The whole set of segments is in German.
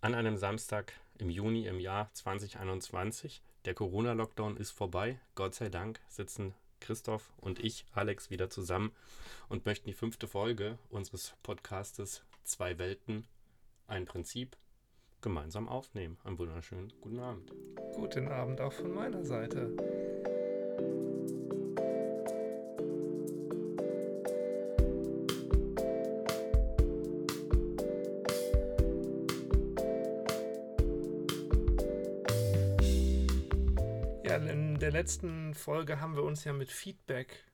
an einem Samstag im Juni im Jahr 2021. Der Corona-Lockdown ist vorbei. Gott sei Dank sitzen Christoph und ich, Alex, wieder zusammen und möchten die fünfte Folge unseres Podcastes Zwei Welten, ein Prinzip gemeinsam aufnehmen. Einen wunderschönen guten Abend. Guten Abend auch von meiner Seite. Letzten Folge haben wir uns ja mit Feedback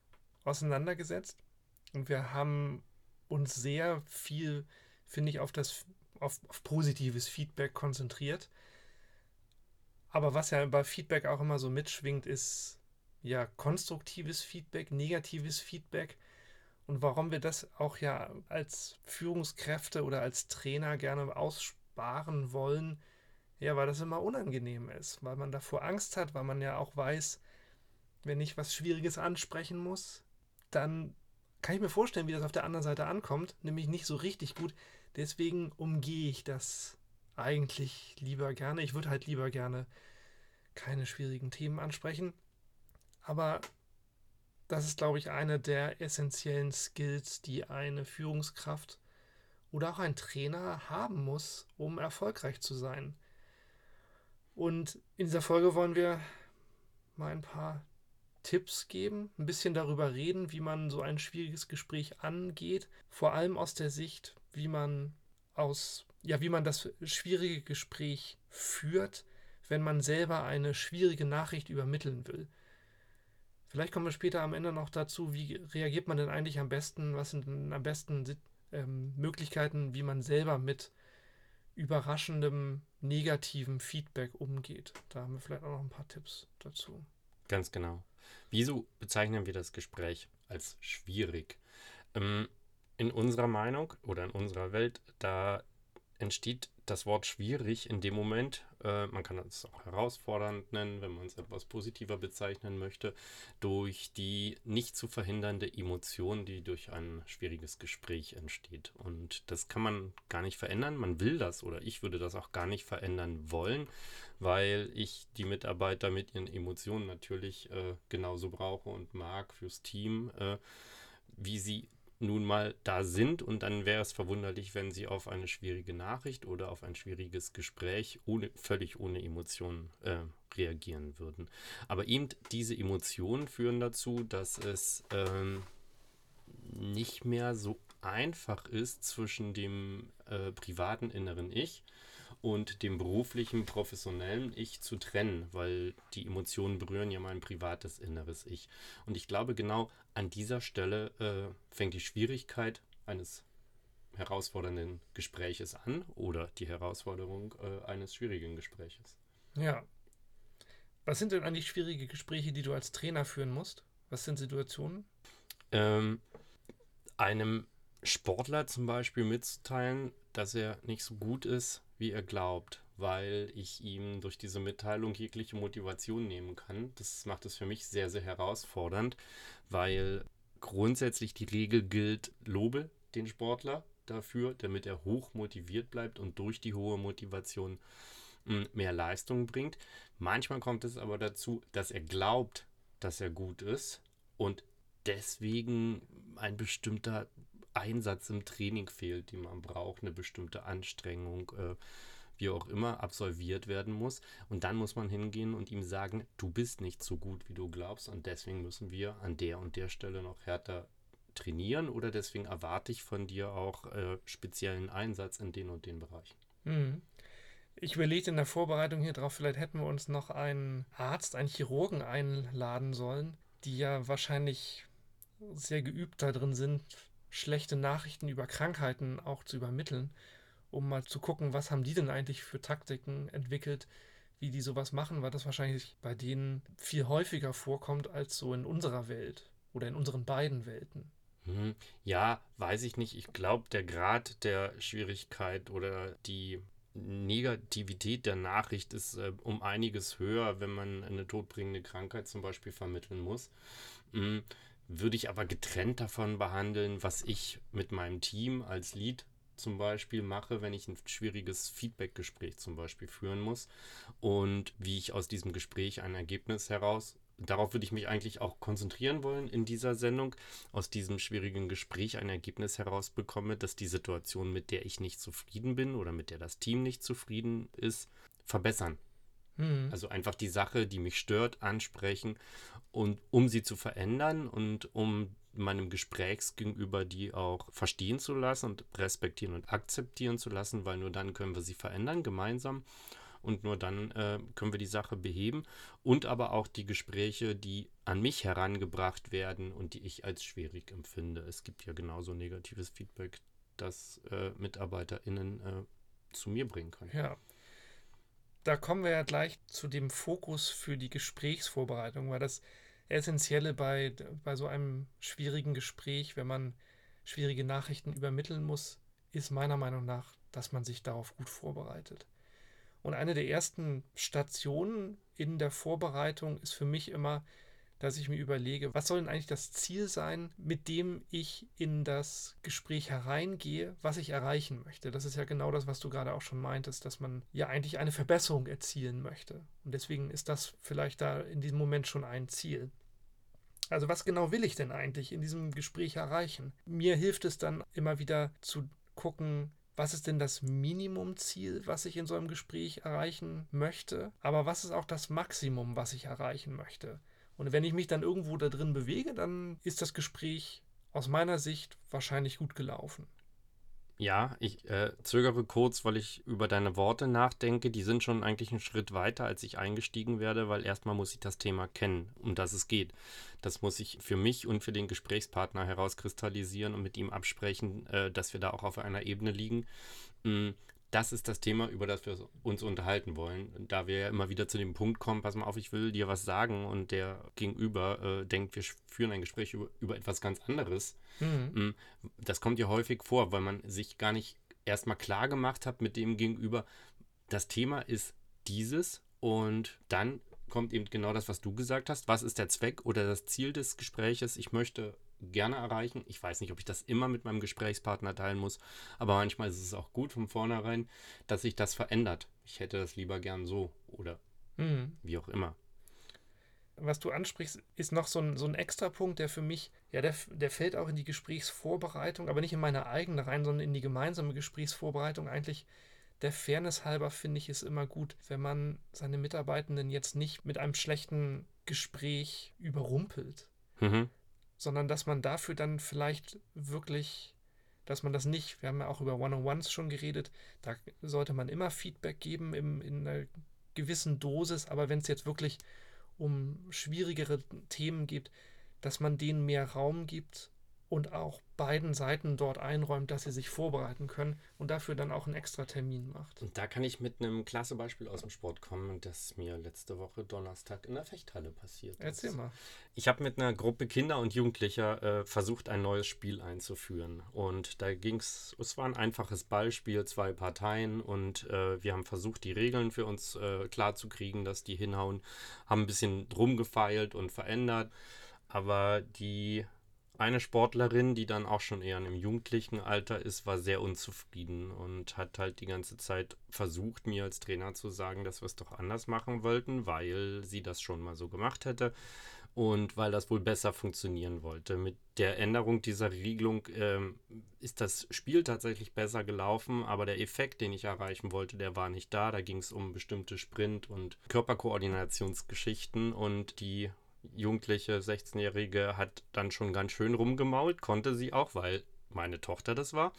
auseinandergesetzt und wir haben uns sehr viel, finde ich, auf das auf, auf positives Feedback konzentriert. Aber was ja bei Feedback auch immer so mitschwingt, ist ja konstruktives Feedback, negatives Feedback und warum wir das auch ja als Führungskräfte oder als Trainer gerne aussparen wollen, ja, weil das immer unangenehm ist, weil man davor Angst hat, weil man ja auch weiß, wenn ich was Schwieriges ansprechen muss, dann kann ich mir vorstellen, wie das auf der anderen Seite ankommt, nämlich nicht so richtig gut. Deswegen umgehe ich das eigentlich lieber gerne. Ich würde halt lieber gerne keine schwierigen Themen ansprechen. Aber das ist, glaube ich, eine der essentiellen Skills, die eine Führungskraft oder auch ein Trainer haben muss, um erfolgreich zu sein. Und in dieser Folge wollen wir mal ein paar Tipps geben, ein bisschen darüber reden, wie man so ein schwieriges Gespräch angeht, vor allem aus der Sicht, wie man aus ja, wie man das schwierige Gespräch führt, wenn man selber eine schwierige Nachricht übermitteln will. Vielleicht kommen wir später am Ende noch dazu, wie reagiert man denn eigentlich am besten, was sind am besten ähm, Möglichkeiten, wie man selber mit überraschendem negativen Feedback umgeht. Da haben wir vielleicht auch noch ein paar Tipps dazu. Ganz genau. Wieso bezeichnen wir das Gespräch als schwierig? Ähm, in unserer Meinung oder in unserer Welt, da entsteht das Wort schwierig in dem Moment, äh, man kann es auch herausfordernd nennen, wenn man es etwas positiver bezeichnen möchte, durch die nicht zu verhindernde Emotion, die durch ein schwieriges Gespräch entsteht. Und das kann man gar nicht verändern. Man will das oder ich würde das auch gar nicht verändern wollen, weil ich die Mitarbeiter mit ihren Emotionen natürlich äh, genauso brauche und mag fürs Team, äh, wie sie nun mal da sind und dann wäre es verwunderlich, wenn sie auf eine schwierige Nachricht oder auf ein schwieriges Gespräch ohne, völlig ohne Emotionen äh, reagieren würden. Aber eben diese Emotionen führen dazu, dass es ähm, nicht mehr so einfach ist zwischen dem äh, privaten inneren Ich und dem beruflichen, professionellen Ich zu trennen, weil die Emotionen berühren ja mein privates inneres Ich. Und ich glaube, genau an dieser Stelle äh, fängt die Schwierigkeit eines herausfordernden Gespräches an oder die Herausforderung äh, eines schwierigen Gespräches. Ja. Was sind denn eigentlich schwierige Gespräche, die du als Trainer führen musst? Was sind Situationen? Ähm, einem Sportler zum Beispiel mitzuteilen, dass er nicht so gut ist, wie er glaubt, weil ich ihm durch diese Mitteilung jegliche Motivation nehmen kann. Das macht es für mich sehr, sehr herausfordernd, weil grundsätzlich die Regel gilt, lobe den Sportler dafür, damit er hoch motiviert bleibt und durch die hohe Motivation hm, mehr Leistung bringt. Manchmal kommt es aber dazu, dass er glaubt, dass er gut ist und deswegen ein bestimmter Einsatz im Training fehlt, die man braucht, eine bestimmte Anstrengung, äh, wie auch immer, absolviert werden muss. Und dann muss man hingehen und ihm sagen, du bist nicht so gut, wie du glaubst und deswegen müssen wir an der und der Stelle noch härter trainieren oder deswegen erwarte ich von dir auch äh, speziellen Einsatz in den und den Bereichen. Mhm. Ich überlegte in der Vorbereitung hier drauf, vielleicht hätten wir uns noch einen Arzt, einen Chirurgen einladen sollen, die ja wahrscheinlich sehr geübt da drin sind, schlechte Nachrichten über Krankheiten auch zu übermitteln, um mal zu gucken, was haben die denn eigentlich für Taktiken entwickelt, wie die sowas machen, weil das wahrscheinlich bei denen viel häufiger vorkommt als so in unserer Welt oder in unseren beiden Welten. Hm, ja, weiß ich nicht. Ich glaube, der Grad der Schwierigkeit oder die Negativität der Nachricht ist äh, um einiges höher, wenn man eine todbringende Krankheit zum Beispiel vermitteln muss. Hm, würde ich aber getrennt davon behandeln, was ich mit meinem Team als Lead zum Beispiel mache, wenn ich ein schwieriges Feedback-Gespräch zum Beispiel führen muss und wie ich aus diesem Gespräch ein Ergebnis heraus darauf würde ich mich eigentlich auch konzentrieren wollen in dieser Sendung, aus diesem schwierigen Gespräch ein Ergebnis herausbekomme, dass die Situation, mit der ich nicht zufrieden bin oder mit der das Team nicht zufrieden ist, verbessern. Mhm. Also einfach die Sache, die mich stört, ansprechen und um sie zu verändern und um meinem Gesprächsgegenüber die auch verstehen zu lassen und respektieren und akzeptieren zu lassen, weil nur dann können wir sie verändern gemeinsam und nur dann äh, können wir die Sache beheben. Und aber auch die Gespräche, die an mich herangebracht werden und die ich als schwierig empfinde. Es gibt ja genauso negatives Feedback, das äh, MitarbeiterInnen äh, zu mir bringen können. Ja. Da kommen wir ja gleich zu dem Fokus für die Gesprächsvorbereitung, weil das Essentielle bei, bei so einem schwierigen Gespräch, wenn man schwierige Nachrichten übermitteln muss, ist meiner Meinung nach, dass man sich darauf gut vorbereitet. Und eine der ersten Stationen in der Vorbereitung ist für mich immer, dass ich mir überlege, was soll denn eigentlich das Ziel sein, mit dem ich in das Gespräch hereingehe, was ich erreichen möchte. Das ist ja genau das, was du gerade auch schon meintest, dass man ja eigentlich eine Verbesserung erzielen möchte. Und deswegen ist das vielleicht da in diesem Moment schon ein Ziel. Also was genau will ich denn eigentlich in diesem Gespräch erreichen? Mir hilft es dann immer wieder zu gucken, was ist denn das Minimumziel, was ich in so einem Gespräch erreichen möchte, aber was ist auch das Maximum, was ich erreichen möchte. Und wenn ich mich dann irgendwo da drin bewege, dann ist das Gespräch aus meiner Sicht wahrscheinlich gut gelaufen. Ja, ich äh, zögere kurz, weil ich über deine Worte nachdenke. Die sind schon eigentlich einen Schritt weiter, als ich eingestiegen werde, weil erstmal muss ich das Thema kennen, um das es geht. Das muss ich für mich und für den Gesprächspartner herauskristallisieren und mit ihm absprechen, äh, dass wir da auch auf einer Ebene liegen. Das ist das Thema, über das wir uns unterhalten wollen. Da wir ja immer wieder zu dem Punkt kommen, pass mal auf, ich will dir was sagen und der Gegenüber äh, denkt, wir führen ein Gespräch über, über etwas ganz anderes. Mhm. Mm, das kommt ja häufig vor, weil man sich gar nicht erstmal klar gemacht hat mit dem Gegenüber, das Thema ist dieses und dann kommt eben genau das, was du gesagt hast. Was ist der Zweck oder das Ziel des Gespräches? Ich möchte gerne erreichen. Ich weiß nicht, ob ich das immer mit meinem Gesprächspartner teilen muss, aber manchmal ist es auch gut von vornherein, dass sich das verändert. Ich hätte das lieber gern so oder mhm. wie auch immer. Was du ansprichst, ist noch so ein, so ein extra Punkt, der für mich, ja, der, der fällt auch in die Gesprächsvorbereitung, aber nicht in meine eigene rein, sondern in die gemeinsame Gesprächsvorbereitung. Eigentlich der Fairness halber finde ich es immer gut, wenn man seine Mitarbeitenden jetzt nicht mit einem schlechten Gespräch überrumpelt. Mhm sondern dass man dafür dann vielleicht wirklich, dass man das nicht, wir haben ja auch über One-on-Ones schon geredet, da sollte man immer Feedback geben im, in einer gewissen Dosis, aber wenn es jetzt wirklich um schwierigere Themen geht, dass man denen mehr Raum gibt und auch beiden Seiten dort einräumt, dass sie sich vorbereiten können und dafür dann auch einen extra Termin macht. Und da kann ich mit einem klasse Beispiel aus dem Sport kommen, das mir letzte Woche Donnerstag in der Fechthalle passiert ist. Erzähl mal. Ich habe mit einer Gruppe Kinder und Jugendlicher äh, versucht, ein neues Spiel einzuführen. Und da ging es, es war ein einfaches Ballspiel, zwei Parteien und äh, wir haben versucht, die Regeln für uns äh, klar zu kriegen, dass die hinhauen, haben ein bisschen rumgefeilt und verändert. Aber die eine Sportlerin, die dann auch schon eher im jugendlichen Alter ist, war sehr unzufrieden und hat halt die ganze Zeit versucht, mir als Trainer zu sagen, dass wir es doch anders machen wollten, weil sie das schon mal so gemacht hätte und weil das wohl besser funktionieren wollte. Mit der Änderung dieser Regelung ähm, ist das Spiel tatsächlich besser gelaufen, aber der Effekt, den ich erreichen wollte, der war nicht da. Da ging es um bestimmte Sprint- und Körperkoordinationsgeschichten und die jugendliche 16-Jährige hat dann schon ganz schön rumgemault, konnte sie auch, weil meine Tochter das war.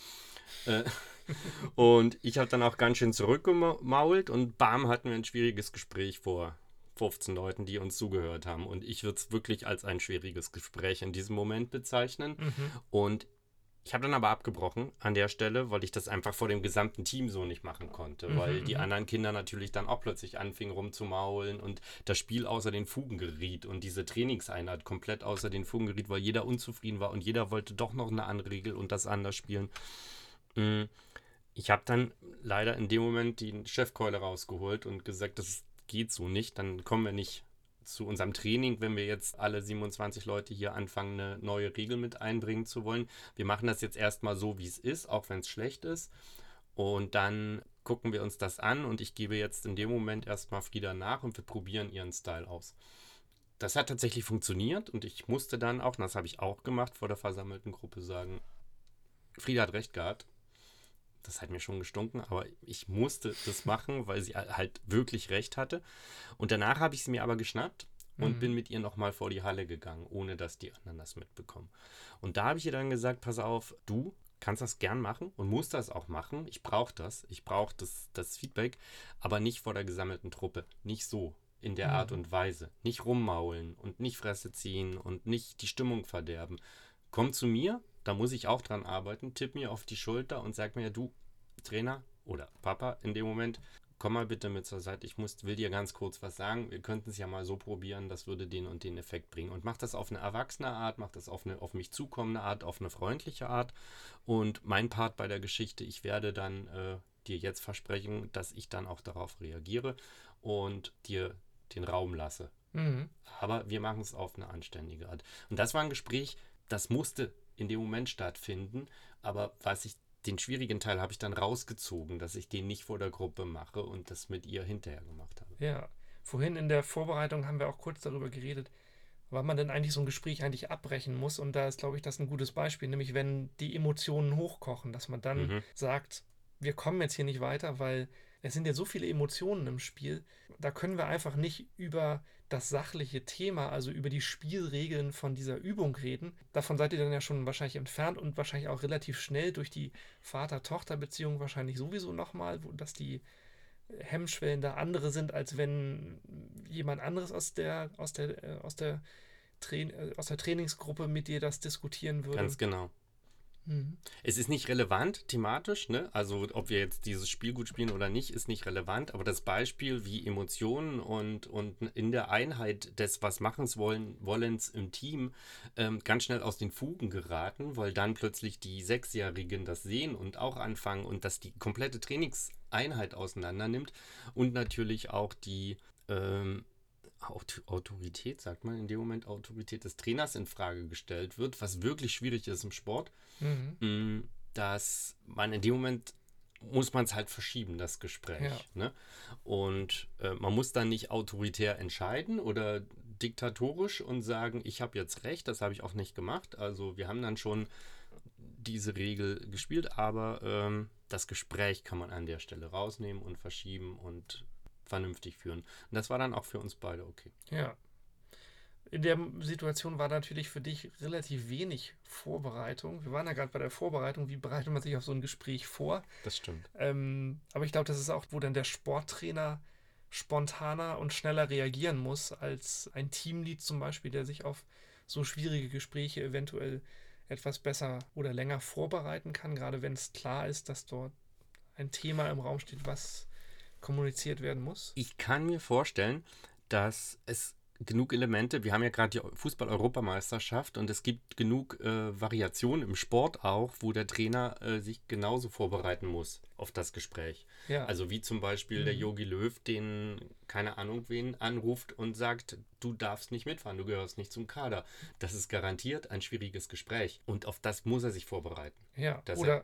Äh, und ich habe dann auch ganz schön zurückgemault und bam, hatten wir ein schwieriges Gespräch vor 15 Leuten, die uns zugehört haben. Und ich würde es wirklich als ein schwieriges Gespräch in diesem Moment bezeichnen. Mhm. Und ich habe dann aber abgebrochen an der Stelle, weil ich das einfach vor dem gesamten Team so nicht machen konnte, mhm, weil die mhm. anderen Kinder natürlich dann auch plötzlich anfingen rumzumaulen und das Spiel außer den Fugen geriet und diese Trainingseinheit komplett außer den Fugen geriet, weil jeder unzufrieden war und jeder wollte doch noch eine andere Regel und das anders spielen. Mm, ich habe dann leider in dem Moment die Chefkeule rausgeholt und gesagt, das geht so nicht, dann kommen wir nicht zu unserem Training, wenn wir jetzt alle 27 Leute hier anfangen, eine neue Regel mit einbringen zu wollen. Wir machen das jetzt erstmal so, wie es ist, auch wenn es schlecht ist. Und dann gucken wir uns das an und ich gebe jetzt in dem Moment erstmal Frieda nach und wir probieren ihren Style aus. Das hat tatsächlich funktioniert und ich musste dann auch, und das habe ich auch gemacht, vor der versammelten Gruppe sagen, Frieda hat recht gehabt. Das hat mir schon gestunken, aber ich musste das machen, weil sie halt wirklich recht hatte. Und danach habe ich sie mir aber geschnappt und mhm. bin mit ihr nochmal vor die Halle gegangen, ohne dass die anderen das mitbekommen. Und da habe ich ihr dann gesagt, pass auf, du kannst das gern machen und musst das auch machen. Ich brauche das. Ich brauche das, das Feedback, aber nicht vor der gesammelten Truppe. Nicht so, in der mhm. Art und Weise. Nicht rummaulen und nicht Fresse ziehen und nicht die Stimmung verderben. Komm zu mir, da muss ich auch dran arbeiten. Tipp mir auf die Schulter und sag mir, du, Trainer oder Papa in dem Moment, komm mal bitte mit zur Seite, ich muss, will dir ganz kurz was sagen, wir könnten es ja mal so probieren, das würde den und den Effekt bringen. Und mach das auf eine erwachsene Art, mach das auf eine auf mich zukommende Art, auf eine freundliche Art. Und mein Part bei der Geschichte, ich werde dann äh, dir jetzt versprechen, dass ich dann auch darauf reagiere und dir den Raum lasse. Mhm. Aber wir machen es auf eine anständige Art. Und das war ein Gespräch, das musste in dem Moment stattfinden. Aber was ich den schwierigen Teil habe ich dann rausgezogen, dass ich den nicht vor der Gruppe mache und das mit ihr hinterher gemacht habe. Ja, vorhin in der Vorbereitung haben wir auch kurz darüber geredet, wann man denn eigentlich so ein Gespräch eigentlich abbrechen muss. Und da ist, glaube ich, das ein gutes Beispiel, nämlich wenn die Emotionen hochkochen, dass man dann mhm. sagt, wir kommen jetzt hier nicht weiter, weil es sind ja so viele Emotionen im Spiel. Da können wir einfach nicht über das sachliche Thema, also über die Spielregeln von dieser Übung reden. Davon seid ihr dann ja schon wahrscheinlich entfernt und wahrscheinlich auch relativ schnell durch die Vater-Tochter-Beziehung wahrscheinlich sowieso nochmal, dass die Hemmschwellen da andere sind, als wenn jemand anderes aus der, aus der, äh, aus der, Tra äh, aus der Trainingsgruppe mit dir das diskutieren würde. Ganz genau. Mhm. Es ist nicht relevant thematisch, ne? Also ob wir jetzt dieses Spiel gut spielen oder nicht, ist nicht relevant, aber das Beispiel, wie Emotionen und, und in der Einheit des was machens wollen, Wollens im Team ähm, ganz schnell aus den Fugen geraten, weil dann plötzlich die Sechsjährigen das sehen und auch anfangen und das die komplette Trainingseinheit auseinander nimmt und natürlich auch die ähm, Autorität, sagt man in dem Moment, Autorität des Trainers in Frage gestellt wird, was wirklich schwierig ist im Sport, mhm. Mm, dass man in dem Moment muss man es halt verschieben, das Gespräch. Ja. Ne? Und äh, man muss dann nicht autoritär entscheiden oder diktatorisch und sagen, ich habe jetzt recht, das habe ich auch nicht gemacht. Also wir haben dann schon diese Regel gespielt, aber ähm, das Gespräch kann man an der Stelle rausnehmen und verschieben und vernünftig führen. Und das war dann auch für uns beide okay. Ja. In der Situation war natürlich für dich relativ wenig Vorbereitung. Wir waren ja gerade bei der Vorbereitung. Wie bereitet man sich auf so ein Gespräch vor? Das stimmt. Ähm, aber ich glaube, das ist auch, wo dann der Sporttrainer spontaner und schneller reagieren muss als ein Teamlead zum Beispiel, der sich auf so schwierige Gespräche eventuell etwas besser oder länger vorbereiten kann, gerade wenn es klar ist, dass dort ein Thema im Raum steht, was kommuniziert werden muss? Ich kann mir vorstellen, dass es genug Elemente, wir haben ja gerade die Fußball-Europameisterschaft und es gibt genug äh, Variationen im Sport auch, wo der Trainer äh, sich genauso vorbereiten muss auf das Gespräch. Ja. Also wie zum Beispiel mhm. der Yogi Löw, den keine Ahnung wen anruft und sagt, du darfst nicht mitfahren, du gehörst nicht zum Kader. Das ist garantiert ein schwieriges Gespräch und auf das muss er sich vorbereiten. Ja, oder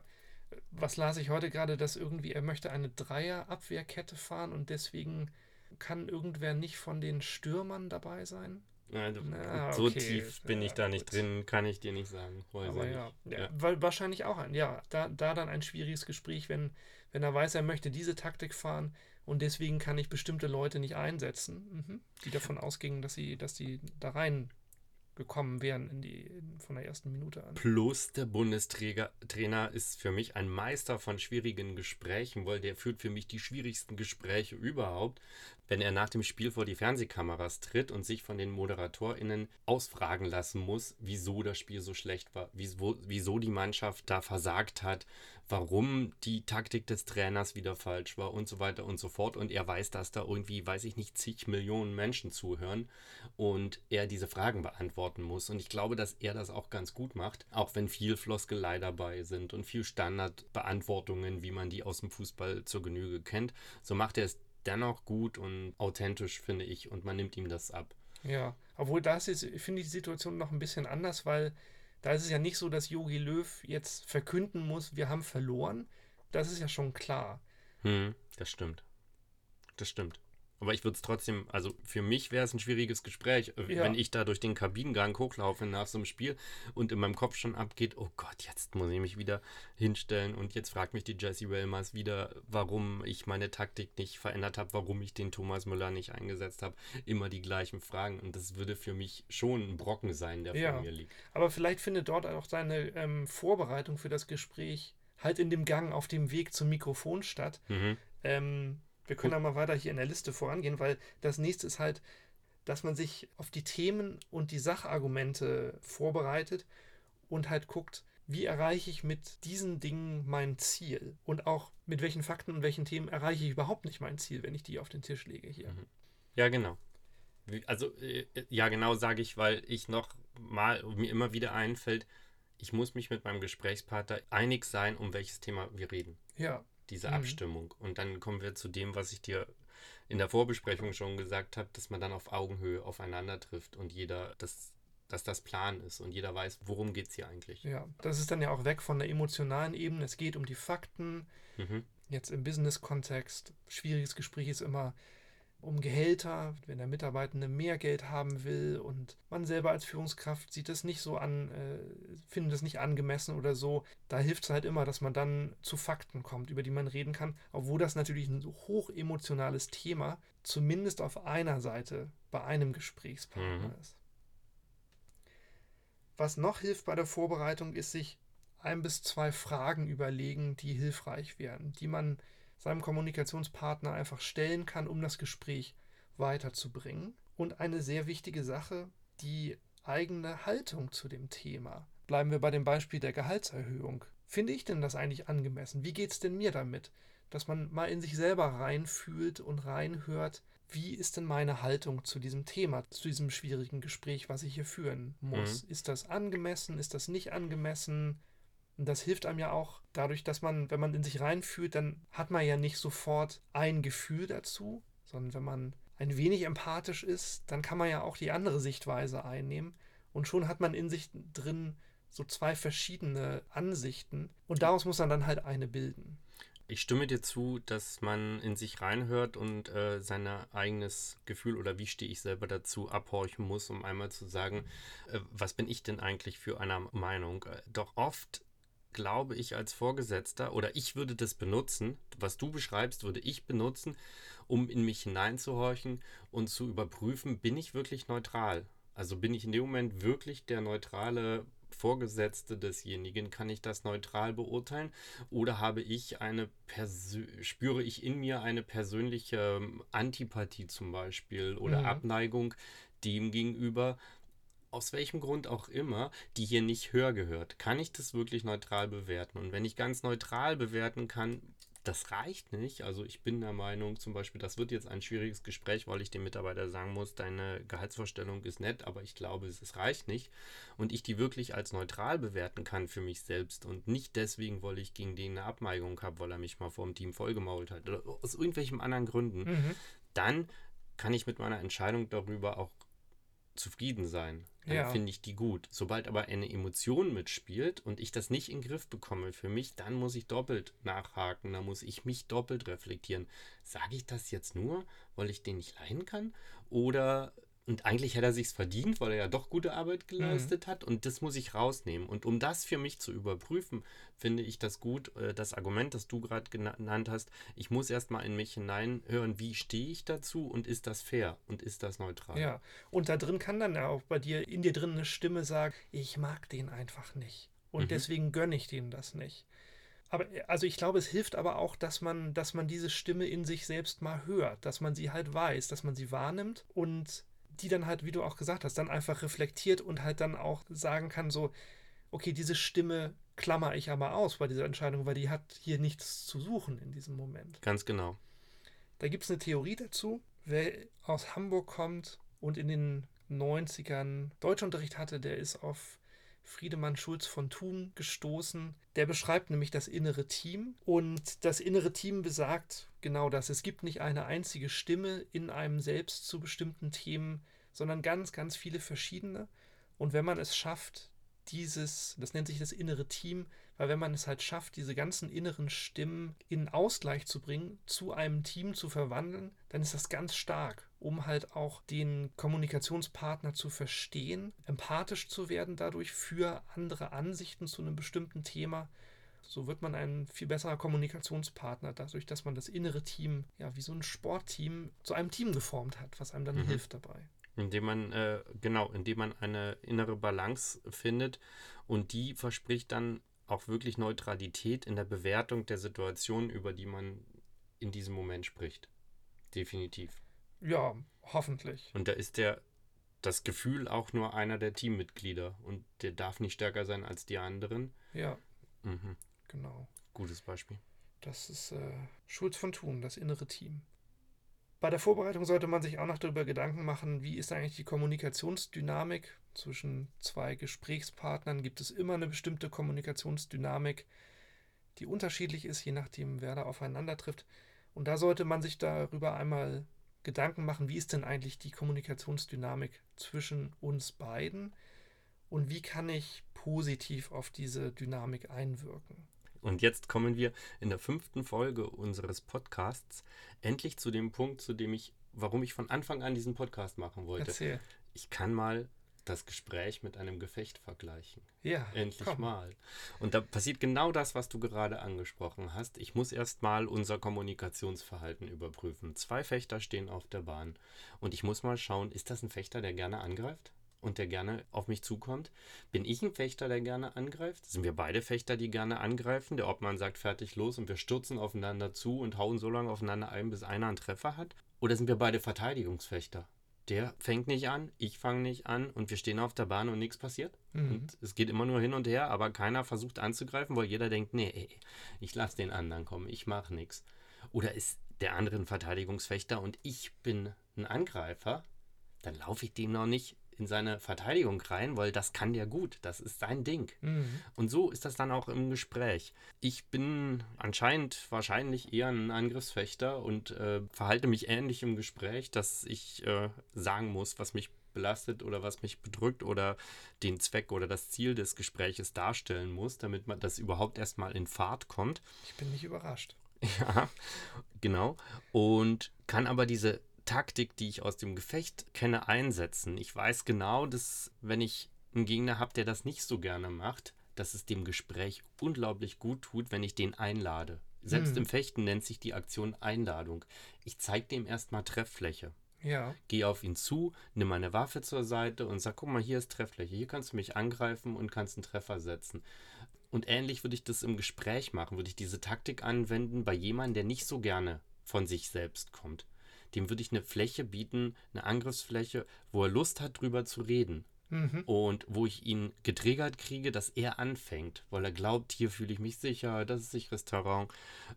was las ich heute gerade, dass irgendwie er möchte eine Dreier-Abwehrkette fahren und deswegen kann irgendwer nicht von den Stürmern dabei sein? Na, Na, so okay. tief bin ich da nicht gut. drin, kann ich dir nicht sagen. Aber ja. ja. ja. Weil wahrscheinlich auch ein, ja, da, da dann ein schwieriges Gespräch, wenn, wenn er weiß, er möchte diese Taktik fahren und deswegen kann ich bestimmte Leute nicht einsetzen, mhm. die davon ausgingen, dass sie, dass die da rein gekommen wären in die, in, von der ersten Minute an. Plus der Bundestrainer ist für mich ein Meister von schwierigen Gesprächen, weil der führt für mich die schwierigsten Gespräche überhaupt, wenn er nach dem Spiel vor die Fernsehkameras tritt und sich von den ModeratorInnen ausfragen lassen muss, wieso das Spiel so schlecht war, wieso, wieso die Mannschaft da versagt hat, warum die Taktik des Trainers wieder falsch war und so weiter und so fort. Und er weiß, dass da irgendwie, weiß ich nicht, zig Millionen Menschen zuhören und er diese Fragen beantworten muss. Und ich glaube, dass er das auch ganz gut macht, auch wenn viel Floskelei dabei sind und viel Standardbeantwortungen, wie man die aus dem Fußball zur Genüge kennt. So macht er es dennoch gut und authentisch, finde ich, und man nimmt ihm das ab. Ja, obwohl das ist, finde ich die Situation noch ein bisschen anders, weil da ist es ja nicht so, dass Yogi Löw jetzt verkünden muss, wir haben verloren. Das ist ja schon klar. Hm, das stimmt. Das stimmt. Aber ich würde es trotzdem, also für mich wäre es ein schwieriges Gespräch, äh, Ja. wenn ich da durch den Kabinengang hochlaufe nach so einem Spiel und in meinem Kopf schon abgeht, oh Gott, jetzt muss ich mich wieder hinstellen und jetzt fragt mich die Jessie Wellmers wieder, warum ich meine Taktik nicht verändert habe, warum ich den Thomas Müller nicht eingesetzt habe. Immer die gleichen Fragen und das würde für mich schon ein Brocken sein, der Ja. vor mir liegt. Aber vielleicht findet dort auch seine ähm, Vorbereitung für das Gespräch halt in dem Gang auf dem Weg zum Mikrofon statt. Mhm. Ähm, wir können da mal weiter hier in der Liste vorangehen, weil das nächste ist halt, dass man sich auf die Themen und die Sachargumente vorbereitet und halt guckt, wie erreiche ich mit diesen Dingen mein Ziel? Und auch mit welchen Fakten und welchen Themen erreiche ich überhaupt nicht mein Ziel, wenn ich die auf den Tisch lege hier. Mhm. Ja, genau. Also, äh, ja, genau sage ich, weil ich noch mal mir immer wieder einfällt, ich muss mich mit meinem Gesprächspartner einig sein, um welches Thema wir reden. Ja, Diese Mhm. Abstimmung. Und dann kommen wir zu dem, was ich dir in der Vorbesprechung schon gesagt habe, dass man dann auf Augenhöhe aufeinander trifft und jeder, dass, dass das Plan ist und jeder weiß, worum geht es hier eigentlich. ja. Das ist dann ja auch weg von der emotionalen Ebene. Es geht um die Fakten. Mhm. Jetzt im Business-Kontext, schwieriges Gespräch ist immer um Gehälter, wenn der Mitarbeitende mehr Geld haben will und man selber als Führungskraft sieht es nicht so an, äh, findet es nicht angemessen oder so. Da hilft es halt immer, dass man dann zu Fakten kommt, über die man reden kann, obwohl das natürlich ein hoch emotionales Thema zumindest auf einer Seite bei einem Gesprächspartner Mhm. ist. Was noch hilft bei der Vorbereitung, ist sich ein bis zwei Fragen überlegen, die hilfreich wären, die man seinem Kommunikationspartner einfach stellen kann, um das Gespräch weiterzubringen. Und eine sehr wichtige Sache, die eigene Haltung zu dem Thema. Bleiben wir bei dem Beispiel der Gehaltserhöhung. Finde ich denn das eigentlich angemessen? Wie geht es denn mir damit? Dass man mal in sich selber reinfühlt und reinhört, wie ist denn meine Haltung zu diesem Thema, zu diesem schwierigen Gespräch, was ich hier führen muss? Ist das angemessen? Ist das nicht angemessen? Und das hilft einem ja auch dadurch, dass man, wenn man in sich reinfühlt, dann hat man ja nicht sofort ein Gefühl dazu, sondern wenn man ein wenig empathisch ist, dann kann man ja auch die andere Sichtweise einnehmen. Und schon hat man in sich drin so zwei verschiedene Ansichten. Und daraus muss man dann halt eine bilden. Ich stimme dir zu, dass man in sich reinhört und äh, sein eigenes Gefühl oder wie stehe ich selber dazu abhorchen muss, um einmal zu sagen, äh, was bin ich denn eigentlich für einer Meinung. Äh, Doch oft glaube ich als Vorgesetzter oder ich würde das benutzen, was du beschreibst, würde ich benutzen, um in mich hineinzuhorchen und zu überprüfen, bin ich wirklich neutral? Also bin ich in dem Moment wirklich der neutrale Vorgesetzte desjenigen? Kann ich das neutral beurteilen? Oder habe ich eine Persö spüre ich in mir eine persönliche ähm, Antipathie zum Beispiel oder Mhm. Abneigung dem gegenüber, aus welchem Grund auch immer, die hier nicht höher gehört? Kann ich das wirklich neutral bewerten? Und wenn ich ganz neutral bewerten kann, das reicht nicht. Also ich bin der Meinung, zum Beispiel, das wird jetzt ein schwieriges Gespräch, weil ich dem Mitarbeiter sagen muss, deine Gehaltsvorstellung ist nett, aber ich glaube, es, reicht nicht. Und ich die wirklich als neutral bewerten kann für mich selbst und nicht deswegen, weil ich gegen den eine Abneigung habe, weil er mich mal vor dem Team vollgemault hat oder aus irgendwelchen anderen Gründen, Mhm. dann kann ich mit meiner Entscheidung darüber auch zufrieden sein. Dann Ja. finde ich die gut. Sobald aber eine Emotion mitspielt und ich das nicht in den Griff bekomme für mich, dann muss ich doppelt nachhaken, dann muss ich mich doppelt reflektieren. Sage ich das jetzt nur, weil ich den nicht leiden kann? Oder und eigentlich hätte er sich's verdient, weil er ja doch gute Arbeit geleistet hat und das muss ich rausnehmen. Und um das für mich zu überprüfen, finde ich das gut, äh, das Argument, das du gerade genannt hast, ich muss erstmal in mich hineinhören, wie stehe ich dazu und ist das fair und ist das neutral? Ja, und da drin kann dann ja auch bei dir, in dir drin eine Stimme sagen, ich mag den einfach nicht. Und Mhm. deswegen gönne ich denen das nicht. Aber also ich glaube, es hilft aber auch, dass man, dass man diese Stimme in sich selbst mal hört, dass man sie halt weiß, dass man sie wahrnimmt und die dann halt, wie du auch gesagt hast, dann einfach reflektiert und halt dann auch sagen kann, so, okay, diese Stimme klammer ich aber aus bei dieser Entscheidung, weil die hat hier nichts zu suchen in diesem Moment. Ganz genau. Da gibt es eine Theorie dazu. Wer aus Hamburg kommt und in den 90ern Deutschunterricht hatte, der ist auf Friedemann Schulz von Thun gestoßen. Der beschreibt nämlich das innere Team. Und das innere Team besagt genau das. Es gibt nicht eine einzige Stimme in einem selbst zu bestimmten Themen, sondern ganz, ganz viele verschiedene. Und wenn man es schafft, dieses, das nennt sich das innere Team, weil wenn man es halt schafft, diese ganzen inneren Stimmen in Ausgleich zu bringen, zu einem Team zu verwandeln, dann ist das ganz stark, um halt auch den Kommunikationspartner zu verstehen, empathisch zu werden dadurch für andere Ansichten zu einem bestimmten Thema. So wird man ein viel besserer Kommunikationspartner, dadurch, dass man das innere Team, ja, wie so ein Sportteam, zu einem Team geformt hat, was einem dann mhm. hilft dabei. Indem man, äh, genau, indem man eine innere Balance findet und die verspricht dann auch wirklich Neutralität in der Bewertung der Situation, über die man in diesem Moment spricht. Definitiv. Ja, hoffentlich. Und da ist der das Gefühl auch nur einer der Teammitglieder und der darf nicht stärker sein als die anderen. Ja. Mhm. Genau. Gutes Beispiel. Das ist äh, Schulz von Thun, das innere Team. Bei der Vorbereitung sollte man sich auch noch darüber Gedanken machen, wie ist eigentlich die Kommunikationsdynamik zwischen zwei Gesprächspartnern. Gibt es immer eine bestimmte Kommunikationsdynamik, die unterschiedlich ist, je nachdem, wer da aufeinander trifft. Und da sollte man sich darüber einmal Gedanken machen, wie ist denn eigentlich die Kommunikationsdynamik zwischen uns beiden und wie kann ich positiv auf diese Dynamik einwirken. Und jetzt kommen wir in der fünften Folge unseres Podcasts endlich zu dem Punkt, zu dem ich, warum ich von Anfang an diesen Podcast machen wollte. Erzähl. Ich kann mal das Gespräch mit einem Gefecht vergleichen. Ja. Endlich komm. mal. Und da passiert genau das, was du gerade angesprochen hast. Ich muss erstmal unser Kommunikationsverhalten überprüfen. Zwei Fechter stehen auf der Bahn. Und ich muss mal schauen, ist das ein Fechter, der gerne angreift? und der gerne auf mich zukommt? Bin ich ein Fechter, der gerne angreift? Sind wir beide Fechter, die gerne angreifen? Der Obmann sagt fertig los und wir stürzen aufeinander zu und hauen so lange aufeinander ein, bis einer einen Treffer hat? Oder sind wir beide Verteidigungsfechter? Der fängt nicht an, ich fange nicht an und wir stehen auf der Bahn und nichts passiert. Mhm. Und es geht immer nur hin und her, aber keiner versucht anzugreifen, weil jeder denkt, nee, ey, ich lasse den anderen kommen, ich mache nichts. Oder ist der andere ein Verteidigungsfechter und ich bin ein Angreifer, dann laufe ich dem noch nicht in seine Verteidigung rein, weil das kann der gut, das ist sein Ding. Mhm. Und so ist das dann auch im Gespräch. Ich bin anscheinend wahrscheinlich eher ein Angriffsfechter und äh, verhalte mich ähnlich im Gespräch, dass ich äh, sagen muss, was mich belastet oder was mich bedrückt oder den Zweck oder das Ziel des Gespräches darstellen muss, damit man das überhaupt erstmal in Fahrt kommt. Ich bin nicht überrascht. Ja, genau. Und kann aber diese Taktik, die ich aus dem Gefecht kenne, einsetzen. Ich weiß genau, dass wenn ich einen Gegner habe, der das nicht so gerne macht, dass es dem Gespräch unglaublich gut tut, wenn ich den einlade. Selbst hm. im Fechten nennt sich die Aktion Einladung. Ich zeige dem erstmal Trefffläche. Ja. Gehe auf ihn zu, nimm meine Waffe zur Seite und sag, guck mal, hier ist Trefffläche. Hier kannst du mich angreifen und kannst einen Treffer setzen. Und ähnlich würde ich das im Gespräch machen, würde ich diese Taktik anwenden bei jemandem, der nicht so gerne von sich selbst kommt dem würde ich eine Fläche bieten, eine Angriffsfläche, wo er Lust hat, drüber zu reden. Mhm. Und wo ich ihn getriggert kriege, dass er anfängt, weil er glaubt, hier fühle ich mich sicher, das ist sicheres Terrain,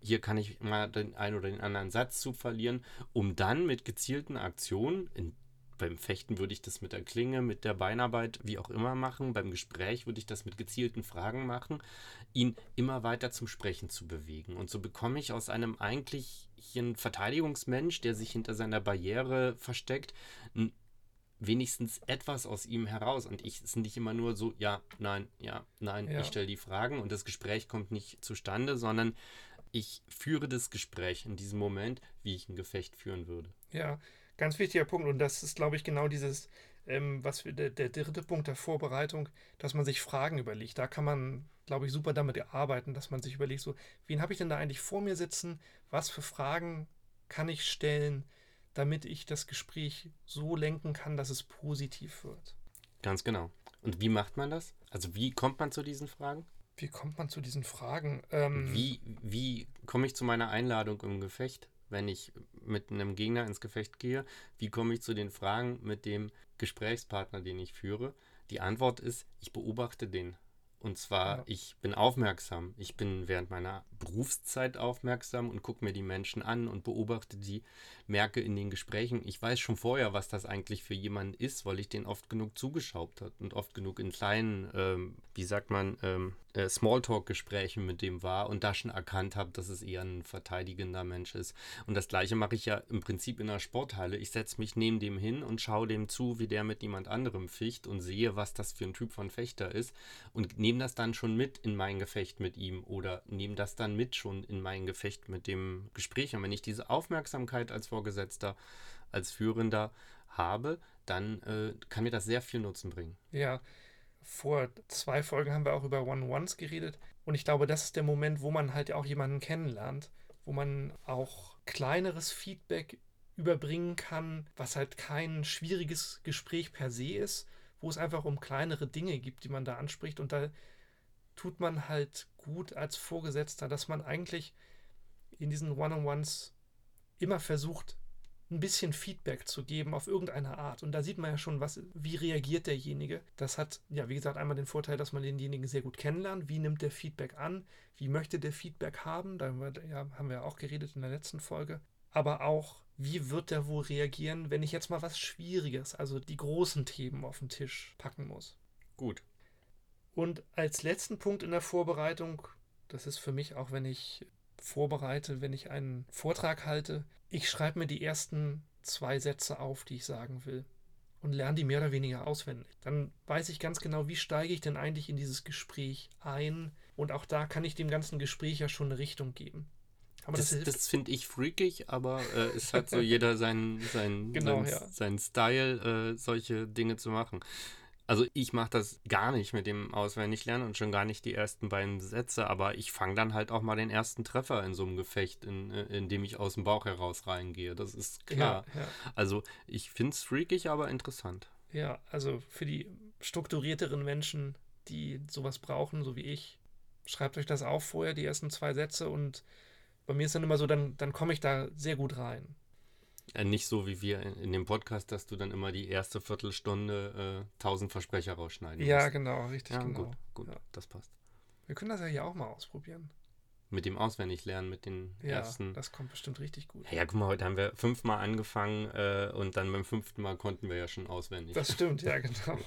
hier kann ich mal den einen oder den anderen Satz zu verlieren, um dann mit gezielten Aktionen, in beim Fechten würde ich das mit der Klinge, mit der Beinarbeit, wie auch immer machen. Beim Gespräch würde ich das mit gezielten Fragen machen, ihn immer weiter zum Sprechen zu bewegen. Und so bekomme ich aus einem eigentlichen Verteidigungsmensch, der sich hinter seiner Barriere versteckt, wenigstens etwas aus ihm heraus. Und ich es nicht immer nur so, ja, nein, ja, nein, ja. ich stelle die Fragen und das Gespräch kommt nicht zustande, sondern ich führe das Gespräch in diesem Moment, wie ich ein Gefecht führen würde. Ja, Ganz wichtiger Punkt. Und das ist, glaube ich, genau dieses, ähm, was wir, der, der dritte Punkt der Vorbereitung, dass man sich Fragen überlegt. Da kann man, glaube ich, super damit arbeiten, dass man sich überlegt, so, wen habe ich denn da eigentlich vor mir sitzen? Was für Fragen kann ich stellen, damit ich das Gespräch so lenken kann, dass es positiv wird? Ganz genau. Und wie macht man das? Also wie kommt man zu diesen Fragen? Wie kommt man zu diesen Fragen? Ähm, wie wie komme ich zu meiner Einladung im Gefecht? Wenn ich mit einem Gegner ins Gefecht gehe, wie komme ich zu den Fragen mit dem Gesprächspartner, den ich führe? Die Antwort ist, ich beobachte den. Und zwar, ja. ich bin aufmerksam. Ich bin während meiner Berufszeit aufmerksam und gucke mir die Menschen an und beobachte die, merke in den Gesprächen, ich weiß schon vorher, was das eigentlich für jemanden ist, weil ich den oft genug zugeschaut habe und oft genug in kleinen, ähm, wie sagt man, ähm, äh, Smalltalk-Gesprächen mit dem war und da schon erkannt habe, dass es eher ein verteidigender Mensch ist. Und das gleiche mache ich ja im Prinzip in der Sporthalle. Ich setze mich neben dem hin und schaue dem zu, wie der mit jemand anderem ficht und sehe, was das für ein Typ von Fechter ist und nehme das dann schon mit in mein Gefecht mit ihm oder nehme das dann mit schon in mein Gefecht mit dem Gespräch. Und wenn ich diese Aufmerksamkeit als Vorgesetzter, als Führender habe, dann äh, kann mir das sehr viel Nutzen bringen. Ja, vor zwei Folgen haben wir auch über One-Ones geredet. Und ich glaube, das ist der Moment, wo man halt auch jemanden kennenlernt, wo man auch kleineres Feedback überbringen kann, was halt kein schwieriges Gespräch per se ist, wo es einfach um kleinere Dinge gibt, die man da anspricht. Und da tut man halt gut als Vorgesetzter, dass man eigentlich in diesen One-on-Ones immer versucht, ein bisschen Feedback zu geben auf irgendeine Art. Und da sieht man ja schon, was, wie reagiert derjenige. Das hat, ja, wie gesagt, einmal den Vorteil, dass man denjenigen sehr gut kennenlernt. Wie nimmt der Feedback an? Wie möchte der Feedback haben? Da haben wir ja auch geredet in der letzten Folge. Aber auch, wie wird der wohl reagieren, wenn ich jetzt mal was Schwieriges, also die großen Themen auf den Tisch packen muss? Gut. Und als letzten Punkt in der Vorbereitung, das ist für mich auch, wenn ich vorbereite, wenn ich einen Vortrag halte, ich schreibe mir die ersten zwei Sätze auf, die ich sagen will und lerne die mehr oder weniger auswendig. Dann weiß ich ganz genau, wie steige ich denn eigentlich in dieses Gespräch ein und auch da kann ich dem ganzen Gespräch ja schon eine Richtung geben. Aber das, das, das finde ich freakig, aber äh, es hat so jeder seinen, seinen, genau, seinen, ja. seinen Style, äh, solche Dinge zu machen. Also ich mache das gar nicht mit dem Auswendiglernen und schon gar nicht die ersten beiden Sätze, aber ich fange dann halt auch mal den ersten Treffer in so einem Gefecht, in, äh, in dem ich aus dem Bauch heraus reingehe. Das ist klar. Ja, ja. Also ich finde es freakig, aber interessant. Ja, also für die strukturierteren Menschen, die sowas brauchen, so wie ich, schreibt euch das auf vorher, die ersten zwei Sätze und bei mir ist dann immer so, dann, dann komme ich da sehr gut rein. Äh, nicht so wie wir in dem Podcast, dass du dann immer die erste Viertelstunde äh, tausend Versprecher rausschneiden Ja, musst. genau, richtig, ja, genau. Gut, gut, ja. das passt. Wir können das ja hier auch mal ausprobieren. Mit dem Auswendiglernen, mit den ja, ersten. das kommt bestimmt richtig gut. Ja, guck mal, heute haben wir fünfmal angefangen äh, und dann beim fünften Mal konnten wir ja schon auswendig. Das stimmt, ja, genau.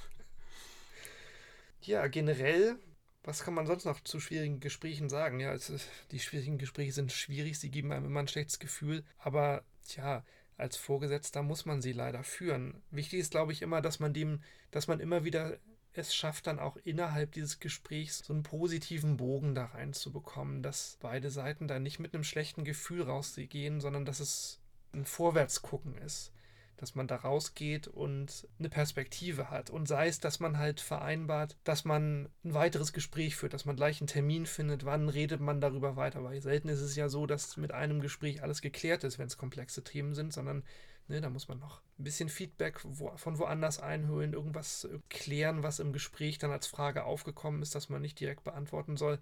ja, generell, was kann man sonst noch zu schwierigen Gesprächen sagen? Ja, es, die schwierigen Gespräche sind schwierig, sie geben einem immer ein schlechtes Gefühl, aber tja, als Vorgesetzter muss man sie leider führen. Wichtig ist, glaube ich, immer, dass man dem, dass man immer wieder es schafft, dann auch innerhalb dieses Gesprächs so einen positiven Bogen da reinzubekommen, dass beide Seiten da nicht mit einem schlechten Gefühl rausgehen, sondern dass es ein Vorwärtsgucken ist dass man da rausgeht und eine Perspektive hat. Und sei es, dass man halt vereinbart, dass man ein weiteres Gespräch führt, dass man gleich einen Termin findet, wann redet man darüber weiter. Weil selten ist es ja so, dass mit einem Gespräch alles geklärt ist, wenn es komplexe Themen sind, sondern ne, da muss man noch ein bisschen Feedback wo, von woanders einholen, irgendwas klären, was im Gespräch dann als Frage aufgekommen ist, dass man nicht direkt beantworten soll.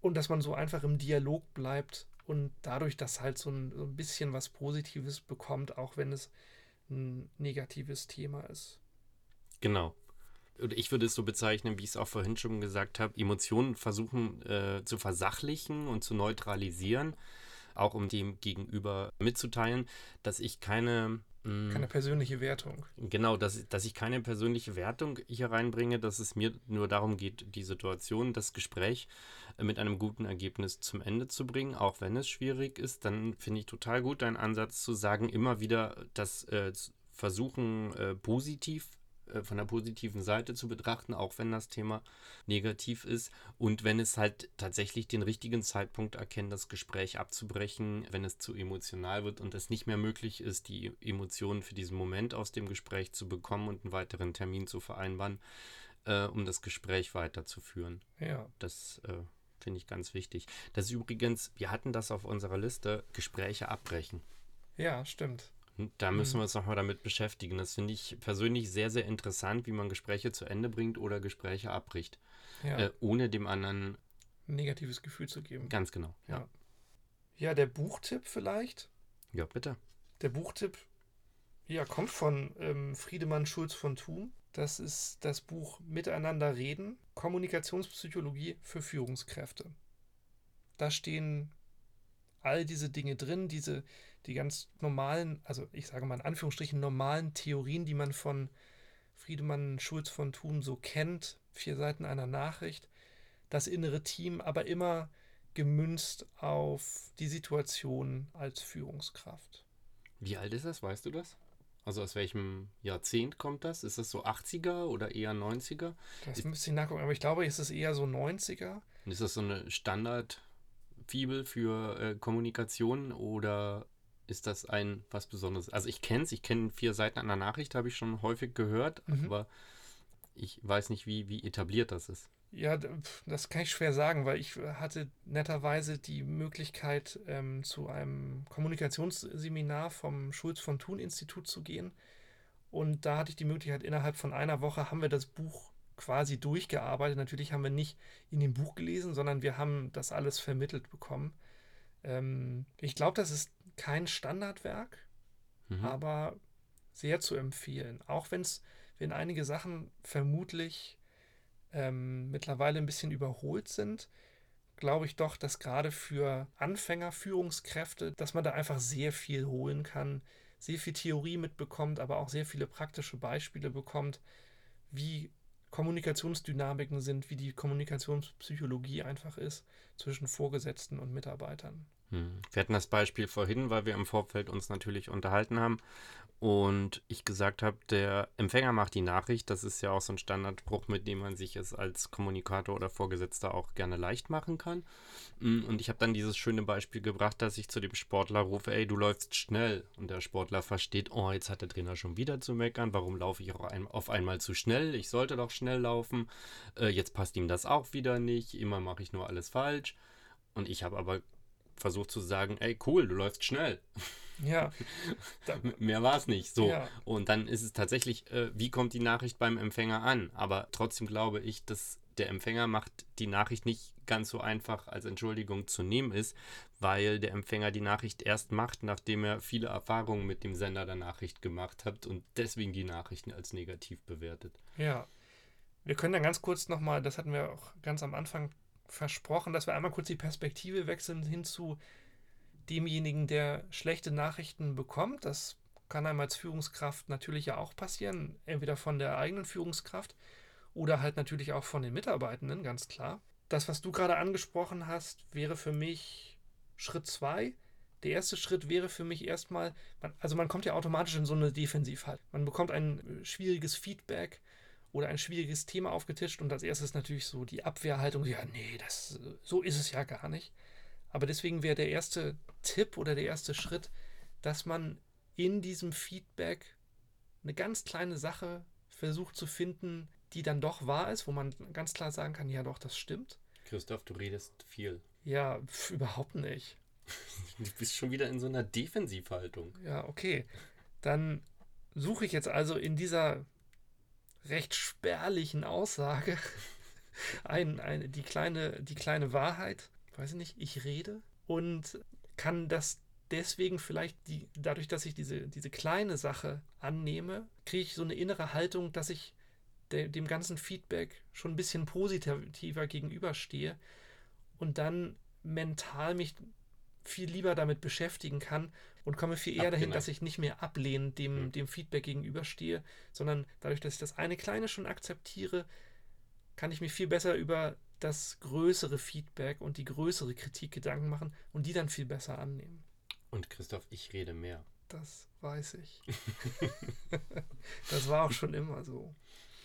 Und dass man so einfach im Dialog bleibt und dadurch, dass halt so ein, so ein bisschen was Positives bekommt, auch wenn es ein negatives Thema ist. Genau. Ich würde es so bezeichnen, wie ich es auch vorhin schon gesagt habe, Emotionen versuchen äh, zu versachlichen und zu neutralisieren, auch um dem Gegenüber mitzuteilen, dass ich keine Mm. Keine persönliche Wertung. Genau, dass, dass ich keine persönliche Wertung hier reinbringe, dass es mir nur darum geht, die Situation, das Gespräch äh, mit einem guten Ergebnis zum Ende zu bringen, auch wenn es schwierig ist, dann finde ich total gut deinen Ansatz zu sagen, immer wieder das äh, versuchen, äh, positiv von der positiven Seite zu betrachten, auch wenn das Thema negativ ist. Und wenn es halt tatsächlich den richtigen Zeitpunkt erkennt, das Gespräch abzubrechen, wenn es zu emotional wird und es nicht mehr möglich ist, die Emotionen für diesen Moment aus dem Gespräch zu bekommen und einen weiteren Termin zu vereinbaren, äh, um das Gespräch weiterzuführen. Ja. Das äh, finde ich ganz wichtig. Das ist übrigens, wir hatten das auf unserer Liste, Gespräche abbrechen. Ja, stimmt. Da müssen mhm. wir uns nochmal damit beschäftigen. Das finde ich persönlich sehr, sehr interessant, wie man Gespräche zu Ende bringt oder Gespräche abbricht. Ja. Äh, ohne dem anderen ein negatives Gefühl zu geben. Ganz genau, ja. ja. Ja, der Buchtipp vielleicht. Ja, bitte. Der Buchtipp ja, kommt von ähm, Friedemann Schulz von Thun. Das ist das Buch Miteinander reden, Kommunikationspsychologie für Führungskräfte. da stehen all diese Dinge drin, diese, die ganz normalen, also ich sage mal in Anführungsstrichen normalen Theorien, die man von Friedemann Schulz von Thun so kennt, vier Seiten einer Nachricht, das innere Team, aber immer gemünzt auf die Situation als Führungskraft. Wie alt ist das? Weißt du das? Also aus welchem Jahrzehnt kommt das? Ist das so 80er oder eher 90er? Das müsste ich nachgucken, aber ich glaube, es ist eher so 90er. Ist das so eine Standardfibel für äh, Kommunikation oder ist das ein was Besonderes? Also ich kenne es, ich kenne vier Seiten einer Nachricht, habe ich schon häufig gehört, mhm. aber ich weiß nicht, wie, wie etabliert das ist. Ja, das kann ich schwer sagen, weil ich hatte netterweise die Möglichkeit, ähm, zu einem Kommunikationsseminar vom Schulz von Thun Institut zu gehen. Und da hatte ich die Möglichkeit, innerhalb von einer Woche haben wir das Buch quasi durchgearbeitet. Natürlich haben wir nicht in dem Buch gelesen, sondern wir haben das alles vermittelt bekommen. Ähm, ich glaube, das ist kein Standardwerk, mhm. aber sehr zu empfehlen. Auch wenn es, wenn einige Sachen vermutlich ähm, mittlerweile ein bisschen überholt sind, glaube ich doch, dass gerade für Anfänger, Führungskräfte, dass man da einfach sehr viel holen kann, sehr viel Theorie mitbekommt, aber auch sehr viele praktische Beispiele bekommt, wie Kommunikationsdynamiken sind, wie die Kommunikationspsychologie einfach ist zwischen Vorgesetzten und Mitarbeitern. Hm. Wir hatten das Beispiel vorhin, weil wir im Vorfeld uns natürlich unterhalten haben und ich gesagt habe, der Empfänger macht die Nachricht. Das ist ja auch so ein Standardspruch, mit dem man sich es als Kommunikator oder Vorgesetzter auch gerne leicht machen kann. Hm, und ich habe dann dieses schöne Beispiel gebracht, dass ich zu dem Sportler rufe, ey, du läufst schnell. Und der Sportler versteht, oh, jetzt hat der Trainer schon wieder zu meckern. Warum laufe ich auch ein, auf einmal zu schnell? Ich sollte doch schnell laufen. Äh, jetzt passt ihm das auch wieder nicht. Immer mache ich nur alles falsch. Und ich habe aber versucht zu sagen, ey, cool, du läufst schnell. Ja. Mehr war es nicht. So. Ja. Und dann ist es tatsächlich, äh, wie kommt die Nachricht beim Empfänger an? Aber trotzdem glaube ich, dass der Empfänger macht die Nachricht nicht ganz so einfach als Entschuldigung zu nehmen ist, weil der Empfänger die Nachricht erst macht, nachdem er viele Erfahrungen mit dem Sender der Nachricht gemacht hat und deswegen die Nachrichten als negativ bewertet. Ja. Wir können dann ganz kurz nochmal, das hatten wir auch ganz am Anfang versprochen, dass wir einmal kurz die Perspektive wechseln hin zu demjenigen, der schlechte Nachrichten bekommt. Das kann einem als Führungskraft natürlich ja auch passieren, entweder von der eigenen Führungskraft oder halt natürlich auch von den Mitarbeitenden, ganz klar. Das, was du gerade angesprochen hast, wäre für mich Schritt zwei. Der erste Schritt wäre für mich erstmal, also man kommt ja automatisch in so eine Defensivhaltung. Man bekommt ein schwieriges Feedback oder ein schwieriges Thema aufgetischt und als erstes natürlich so die Abwehrhaltung, ja, nee, das, so ist es ja gar nicht. Aber deswegen wäre der erste Tipp oder der erste Schritt, dass man in diesem Feedback eine ganz kleine Sache versucht zu finden, die dann doch wahr ist, wo man ganz klar sagen kann, ja doch, das stimmt. Christoph, du redest viel. Ja, pf, überhaupt nicht. Du bist schon wieder in so einer Defensivhaltung. Ja, okay. Dann suche ich jetzt also in dieser recht spärlichen Aussage. Ein, ein, die, kleine, die kleine Wahrheit, weiß ich nicht, ich rede. Und kann das deswegen vielleicht, die, dadurch, dass ich diese, diese kleine Sache annehme, kriege ich so eine innere Haltung, dass ich de, dem ganzen Feedback schon ein bisschen positiver gegenüberstehe und dann mental mich viel lieber damit beschäftigen kann und komme viel eher dahin, dass ich nicht mehr ablehnend dem, mhm. dem Feedback gegenüberstehe, sondern dadurch, dass ich das eine kleine schon akzeptiere, kann ich mir viel besser über das größere Feedback und die größere Kritik Gedanken machen und die dann viel besser annehmen. Und Christoph, ich rede mehr. Das weiß ich. das war auch schon immer so.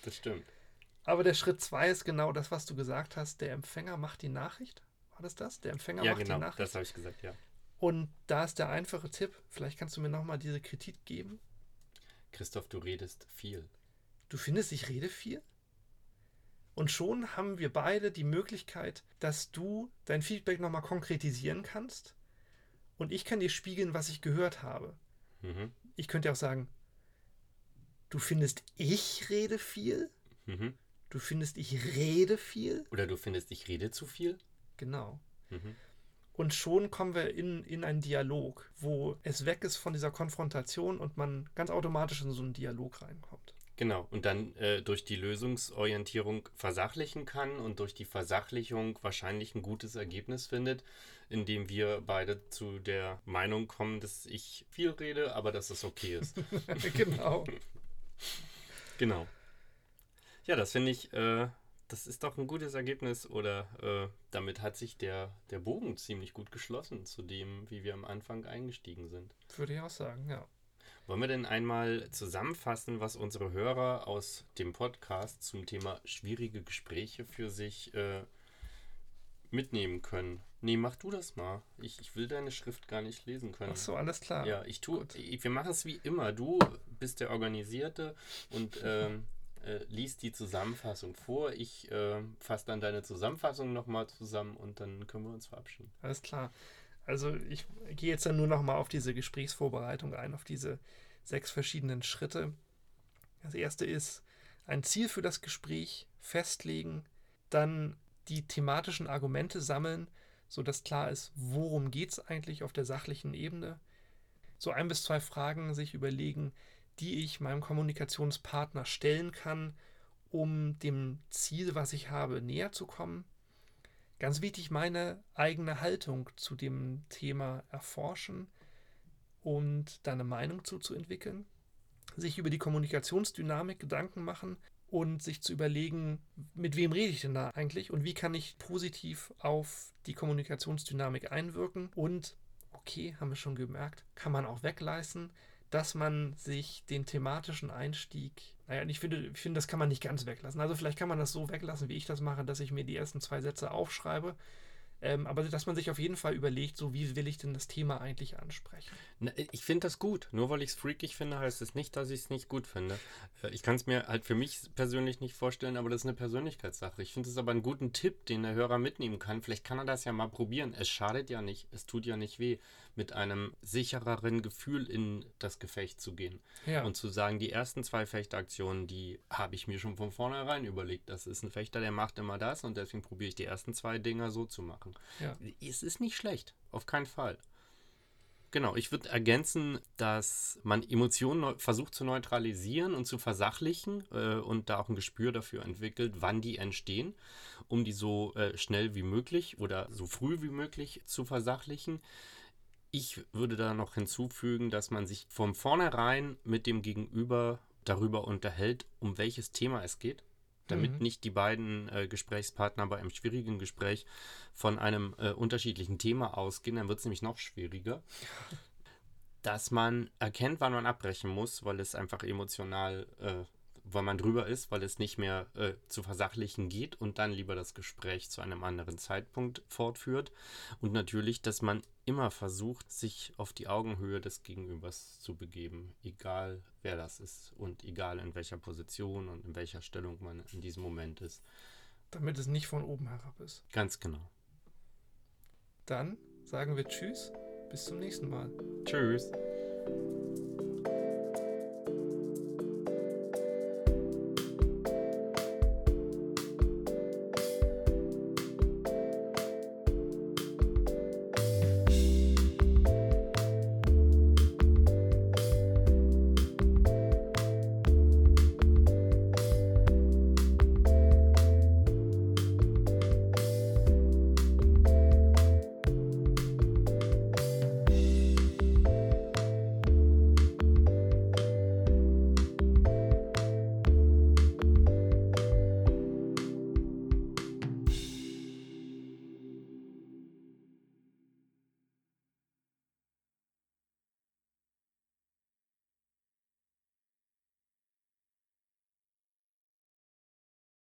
Das stimmt. Aber der Schritt zwei ist genau das, was du gesagt hast. Der Empfänger macht die Nachricht. War das das? Der Empfänger ja, macht genau, die Nachricht. Das habe ich gesagt, ja. Und da ist der einfache Tipp, vielleicht kannst du mir nochmal diese Kritik geben. Christoph, du redest viel. Du findest, ich rede viel? Und schon haben wir beide die Möglichkeit, dass du dein Feedback nochmal konkretisieren kannst. Und ich kann dir spiegeln, was ich gehört habe. Mhm. Ich könnte auch sagen, du findest, ich rede viel? Mhm. Du findest, ich rede viel? Oder du findest, ich rede zu viel? Genau. Mhm. Und schon kommen wir in, in einen Dialog, wo es weg ist von dieser Konfrontation und man ganz automatisch in so einen Dialog reinkommt. Genau, und dann äh, durch die Lösungsorientierung versachlichen kann und durch die Versachlichung wahrscheinlich ein gutes Ergebnis findet, indem wir beide zu der Meinung kommen, dass ich viel rede, aber dass es okay ist. genau. Genau. Ja, das finde ich, äh, das ist doch ein gutes Ergebnis oder äh, damit hat sich der, der Bogen ziemlich gut geschlossen zu dem, wie wir am Anfang eingestiegen sind. Würde ich auch sagen, ja. Wollen wir denn einmal zusammenfassen, was unsere Hörer aus dem Podcast zum Thema schwierige Gespräche für sich äh, mitnehmen können? Nee, mach du das mal. Ich, ich will deine Schrift gar nicht lesen können. Ach so, alles klar. Ja, ich tue. Wir machen es wie immer. Du bist der Organisierte und ähm, äh, liest die Zusammenfassung vor. Ich äh, fasse dann deine Zusammenfassung nochmal zusammen und dann können wir uns verabschieden. Alles klar. Also ich gehe jetzt dann nur nochmal auf diese Gesprächsvorbereitung ein, auf diese sechs verschiedenen Schritte. Das erste ist ein Ziel für das Gespräch festlegen, dann die thematischen Argumente sammeln, sodass klar ist, worum geht es eigentlich auf der sachlichen Ebene. So ein bis zwei Fragen sich überlegen, die ich meinem Kommunikationspartner stellen kann, um dem Ziel, was ich habe, näher zu kommen. Ganz wichtig, meine eigene Haltung zu dem Thema erforschen und dann eine Meinung zuzuentwickeln, sich über die Kommunikationsdynamik Gedanken machen und sich zu überlegen, mit wem rede ich denn da eigentlich und wie kann ich positiv auf die Kommunikationsdynamik einwirken. Und okay, haben wir schon gemerkt, kann man auch wegleisten, dass man sich den thematischen Einstieg, naja, ich finde, ich finde, das kann man nicht ganz weglassen. Also vielleicht kann man das so weglassen, wie ich das mache, dass ich mir die ersten zwei Sätze aufschreibe ähm, aber dass man sich auf jeden Fall überlegt, so wie will ich denn das Thema eigentlich ansprechen. Na, ich finde das gut. Nur weil ich es freakig finde, heißt es nicht, dass ich es nicht gut finde. Äh, ich kann es mir halt für mich persönlich nicht vorstellen, aber das ist eine Persönlichkeitssache. Ich finde es aber einen guten Tipp, den der Hörer mitnehmen kann. Vielleicht kann er das ja mal probieren. Es schadet ja nicht, es tut ja nicht weh, mit einem sichereren Gefühl in das Gefecht zu gehen. Ja. Und zu sagen, die ersten zwei Fechtaktionen, die habe ich mir schon von vornherein überlegt. Das ist ein Fechter, der macht immer das und deswegen probiere ich die ersten zwei Dinger so zu machen. Ja. Es ist nicht schlecht, auf keinen Fall. Genau, ich würde ergänzen, dass man Emotionen versucht zu neutralisieren und zu versachlichen äh, und da auch ein Gespür dafür entwickelt, wann die entstehen, um die so äh, schnell wie möglich oder so früh wie möglich zu versachlichen. Ich würde da noch hinzufügen, dass man sich von vornherein mit dem Gegenüber darüber unterhält, um welches Thema es geht damit mhm. nicht die beiden äh, Gesprächspartner bei einem schwierigen Gespräch von einem äh, unterschiedlichen Thema ausgehen, dann wird es nämlich noch schwieriger. Dass man erkennt, wann man abbrechen muss, weil es einfach emotional äh, weil man drüber ist, weil es nicht mehr äh, zu versachlichen geht und dann lieber das Gespräch zu einem anderen Zeitpunkt fortführt. Und natürlich, dass man immer versucht, sich auf die Augenhöhe des Gegenübers zu begeben, egal wer das ist und egal in welcher Position und in welcher Stellung man in diesem Moment ist. Damit es nicht von oben herab ist. Ganz genau. Dann sagen wir Tschüss, bis zum nächsten Mal. Tschüss.